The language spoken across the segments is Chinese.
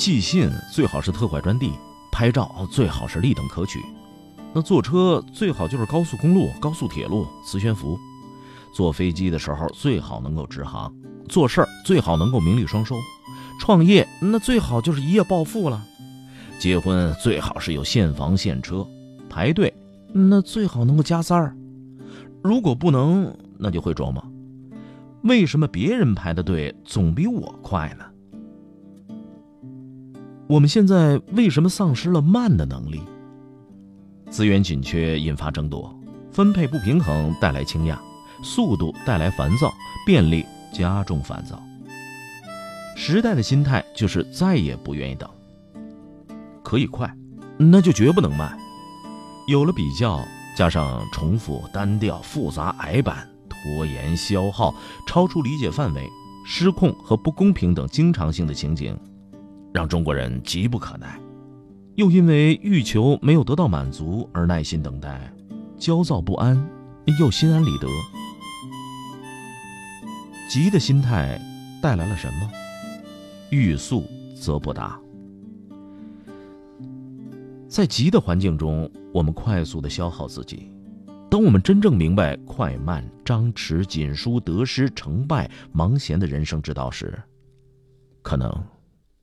寄信最好是特快专递，拍照最好是立等可取。那坐车最好就是高速公路、高速铁路、磁悬浮。坐飞机的时候最好能够直航。做事儿最好能够名利双收。创业那最好就是一夜暴富了。结婚最好是有现房现车。排队那最好能够加塞儿。如果不能，那就会琢磨：为什么别人排的队总比我快呢？我们现在为什么丧失了慢的能力？资源紧缺引发争夺，分配不平衡带来倾轧，速度带来烦躁，便利加重烦躁。时代的心态就是再也不愿意等。可以快，那就绝不能慢。有了比较，加上重复、单调、复杂、矮板、拖延、消耗、超出理解范围、失控和不公平等经常性的情景。让中国人急不可耐，又因为欲求没有得到满足而耐心等待，焦躁不安，又心安理得。急的心态带来了什么？欲速则不达。在急的环境中，我们快速的消耗自己。当我们真正明白快慢、张弛、紧疏、得失、成败、忙闲的人生之道时，可能。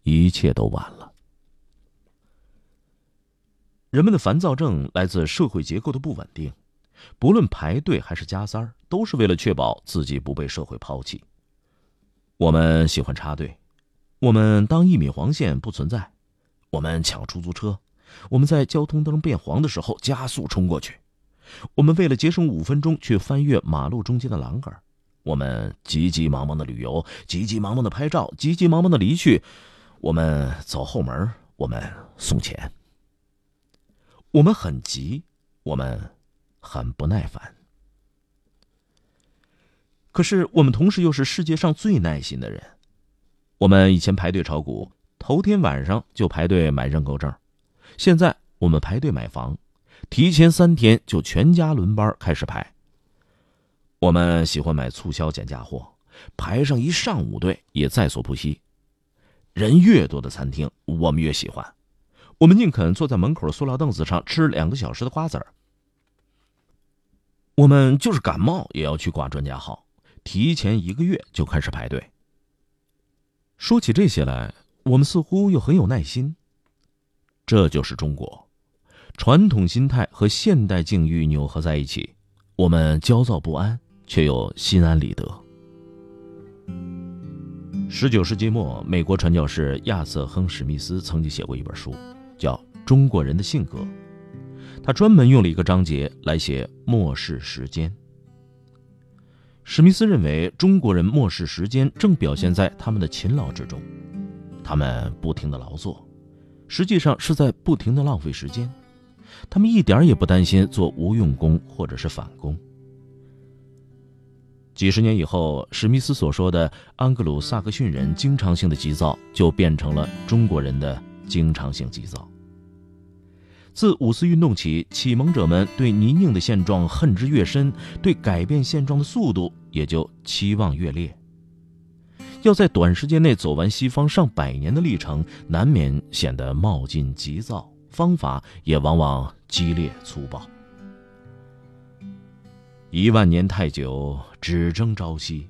一切都晚了。人们的烦躁症来自社会结构的不稳定，不论排队还是加塞儿，都是为了确保自己不被社会抛弃。我们喜欢插队，我们当一米黄线不存在，我们抢出租车，我们在交通灯变黄的时候加速冲过去，我们为了节省五分钟去翻越马路中间的栏杆，我们急急忙忙的旅游，急急忙忙的拍照，急急忙忙的离去。我们走后门，我们送钱。我们很急，我们很不耐烦。可是我们同时又是世界上最耐心的人。我们以前排队炒股，头天晚上就排队买认购证；现在我们排队买房，提前三天就全家轮班开始排。我们喜欢买促销减价货，排上一上午队也在所不惜。人越多的餐厅，我们越喜欢。我们宁肯坐在门口的塑料凳子上吃两个小时的瓜子儿。我们就是感冒也要去挂专家号，提前一个月就开始排队。说起这些来，我们似乎又很有耐心。这就是中国，传统心态和现代境遇扭合在一起，我们焦躁不安，却又心安理得。十九世纪末，美国传教士亚瑟·亨·史密斯曾经写过一本书，叫《中国人的性格》。他专门用了一个章节来写漠视时间。史密斯认为，中国人漠视时间，正表现在他们的勤劳之中。他们不停的劳作，实际上是在不停的浪费时间。他们一点也不担心做无用功或者是反攻。几十年以后，史密斯所说的安格鲁萨克逊人经常性的急躁，就变成了中国人的经常性急躁。自五四运动起，启蒙者们对泥泞的现状恨之越深，对改变现状的速度也就期望越烈。要在短时间内走完西方上百年的历程，难免显得冒进急躁，方法也往往激烈粗暴。一万年太久，只争朝夕。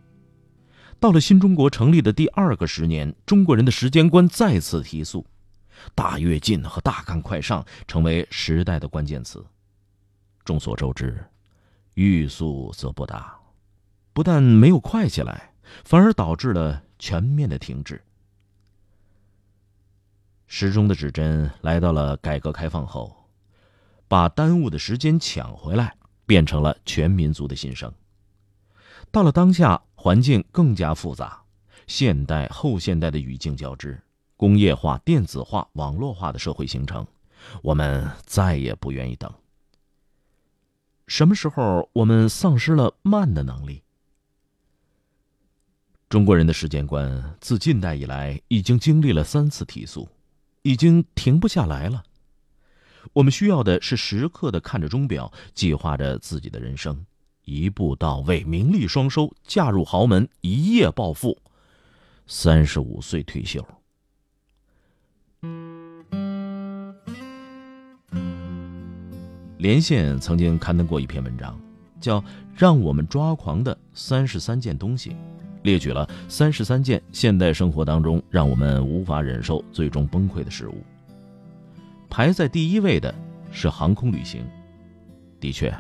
到了新中国成立的第二个十年，中国人的时间观再次提速，大跃进和大干快上成为时代的关键词。众所周知，欲速则不达，不但没有快起来，反而导致了全面的停滞。时钟的指针来到了改革开放后，把耽误的时间抢回来。变成了全民族的心声。到了当下，环境更加复杂，现代后现代的语境交织，工业化、电子化、网络化的社会形成，我们再也不愿意等。什么时候我们丧失了慢的能力？中国人的时间观自近代以来已经经历了三次提速，已经停不下来了。我们需要的是时刻的看着钟表，计划着自己的人生，一步到位，名利双收，嫁入豪门，一夜暴富，三十五岁退休。连线曾经刊登过一篇文章，叫《让我们抓狂的三十三件东西》，列举了三十三件现代生活当中让我们无法忍受、最终崩溃的事物。排在第一位的是航空旅行。的确，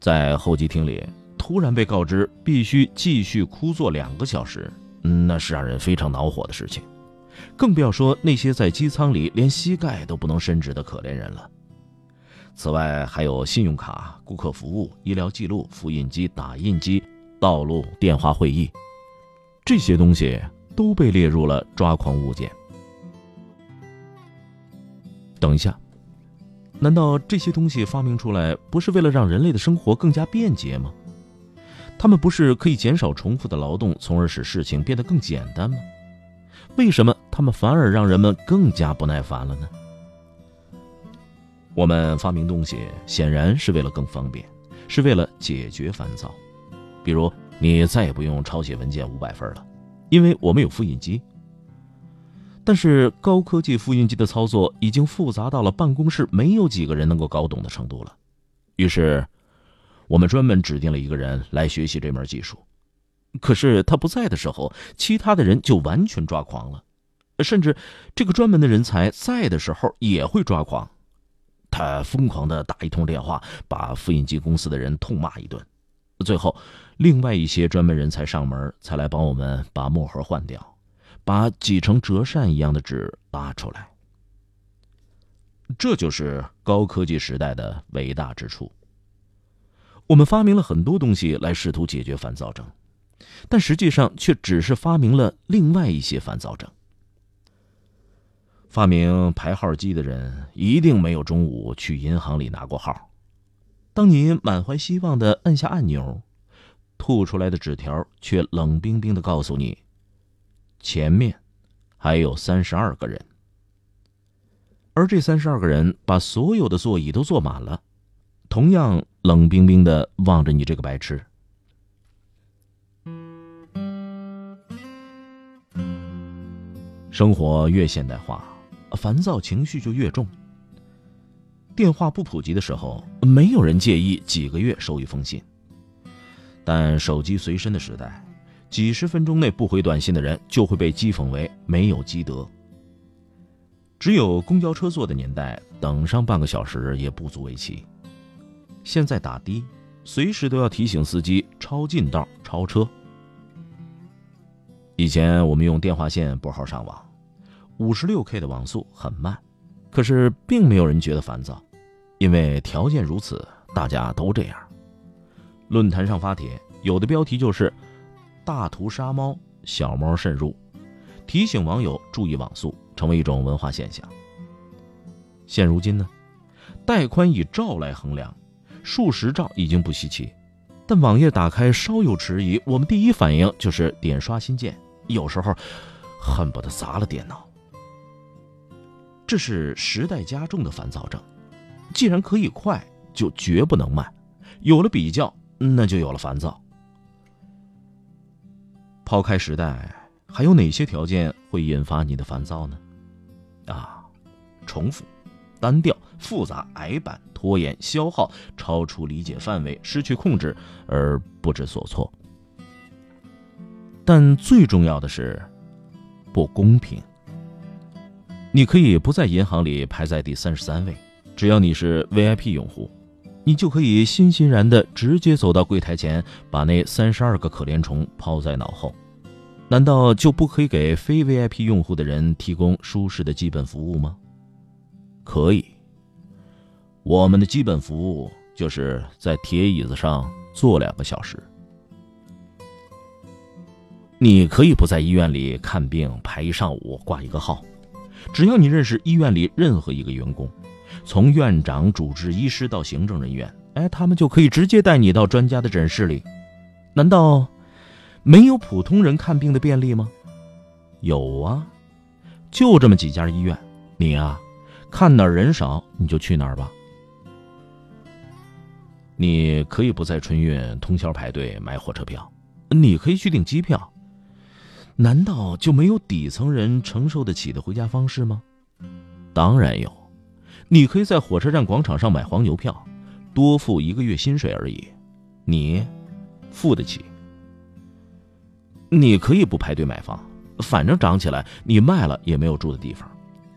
在候机厅里突然被告知必须继续枯坐两个小时，那是让人非常恼火的事情。更不要说那些在机舱里连膝盖都不能伸直的可怜人了。此外，还有信用卡、顾客服务、医疗记录、复印机、打印机、道路电话会议，这些东西都被列入了抓狂物件。等一下，难道这些东西发明出来不是为了让人类的生活更加便捷吗？他们不是可以减少重复的劳动，从而使事情变得更简单吗？为什么他们反而让人们更加不耐烦了呢？我们发明东西显然是为了更方便，是为了解决烦躁。比如，你再也不用抄写文件五百份了，因为我们有复印机。但是，高科技复印机的操作已经复杂到了办公室没有几个人能够搞懂的程度了。于是，我们专门指定了一个人来学习这门技术。可是他不在的时候，其他的人就完全抓狂了，甚至这个专门的人才在的时候也会抓狂。他疯狂的打一通电话，把复印机公司的人痛骂一顿。最后，另外一些专门人才上门，才来帮我们把墨盒换掉，把挤成折扇一样的纸拉出来。这就是高科技时代的伟大之处。我们发明了很多东西来试图解决烦躁症，但实际上却只是发明了另外一些烦躁症。发明排号机的人一定没有中午去银行里拿过号。当你满怀希望的按下按钮，吐出来的纸条却冷冰冰的告诉你，前面还有三十二个人，而这三十二个人把所有的座椅都坐满了，同样冷冰冰的望着你这个白痴。生活越现代化。烦躁情绪就越重。电话不普及的时候，没有人介意几个月收一封信。但手机随身的时代，几十分钟内不回短信的人就会被讥讽为没有积德。只有公交车坐的年代，等上半个小时也不足为奇。现在打的，随时都要提醒司机超近道、超车。以前我们用电话线拨号上网。五十六 K 的网速很慢，可是并没有人觉得烦躁，因为条件如此，大家都这样。论坛上发帖，有的标题就是“大图杀猫，小猫慎入”，提醒网友注意网速，成为一种文化现象。现如今呢，带宽以兆来衡量，数十兆已经不稀奇，但网页打开稍有迟疑，我们第一反应就是点刷新键，有时候恨不得砸了电脑。这是时代加重的烦躁症。既然可以快，就绝不能慢。有了比较，那就有了烦躁。抛开时代，还有哪些条件会引发你的烦躁呢？啊，重复、单调、复杂、矮板、拖延、消耗、超出理解范围、失去控制而不知所措。但最重要的是，不公平。你可以不在银行里排在第三十三位，只要你是 VIP 用户，你就可以欣欣然的直接走到柜台前，把那三十二个可怜虫抛在脑后。难道就不可以给非 VIP 用户的人提供舒适的基本服务吗？可以。我们的基本服务就是在铁椅子上坐两个小时。你可以不在医院里看病排一上午挂一个号，只要你认识医院里任何一个员工，从院长、主治医师到行政人员，哎，他们就可以直接带你到专家的诊室里。难道没有普通人看病的便利吗？有啊，就这么几家医院，你啊，看哪儿人少你就去哪儿吧。你可以不在春运通宵排队买火车票，你可以去订机票。难道就没有底层人承受得起的回家方式吗？当然有，你可以在火车站广场上买黄牛票，多付一个月薪水而已，你付得起。你可以不排队买房。反正涨起来，你卖了也没有住的地方。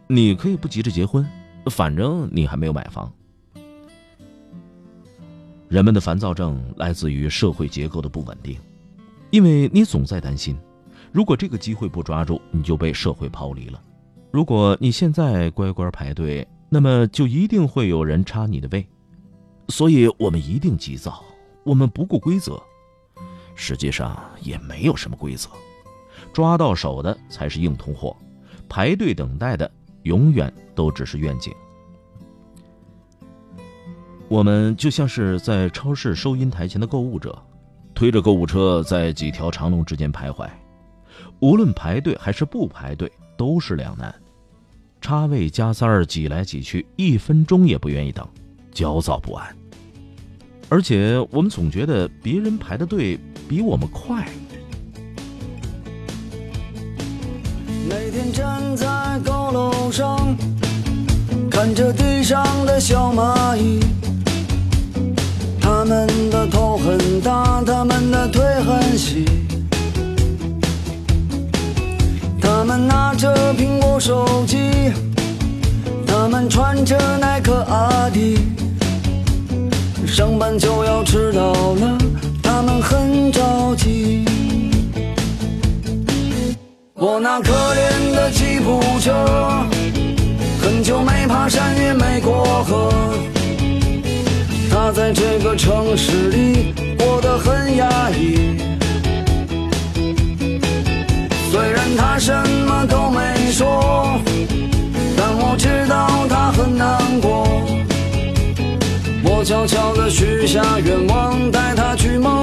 你可以不急着结婚，反正你还没有买房。人们的烦躁症来自于社会结构的不稳定，因为你总在担心，如果这个机会不抓住，你就被社会抛离了。如果你现在乖乖排队，那么就一定会有人插你的位。所以我们一定急躁，我们不顾规则，实际上也没有什么规则。抓到手的才是硬通货，排队等待的永远都只是愿景。我们就像是在超市收银台前的购物者，推着购物车在几条长龙之间徘徊，无论排队还是不排队都是两难。插位加塞儿挤来挤去，一分钟也不愿意等，焦躁不安。而且我们总觉得别人排的队比我们快。每天站在高楼上，看着地上的小蚂蚁，它们的头很大，它们的腿很细，们拿着苹果手机，他们穿着耐克阿迪，上班就要迟到了，他们很着急。我那可怜的吉普车，很久没爬山也没过河。它在这个城市里过得很压抑。他什么都没说，但我知道他很难过。我悄悄地许下愿望，带他去梦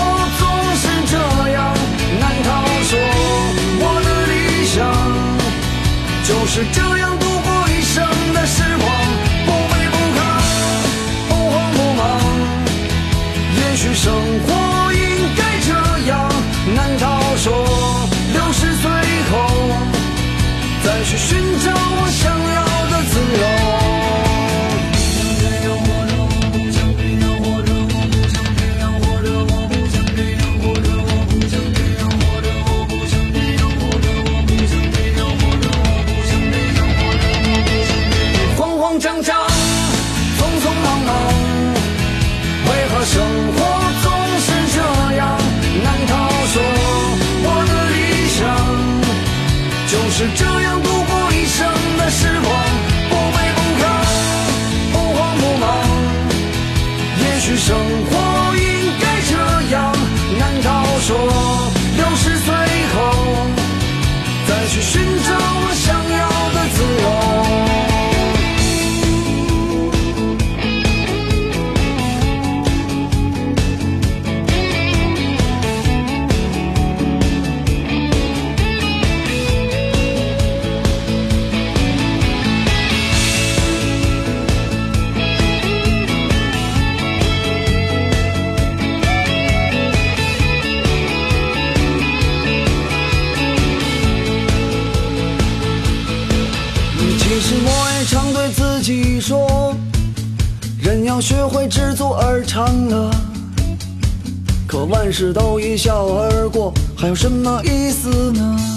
就是这学会知足而常乐。可万事都一笑而过，还有什么意思呢？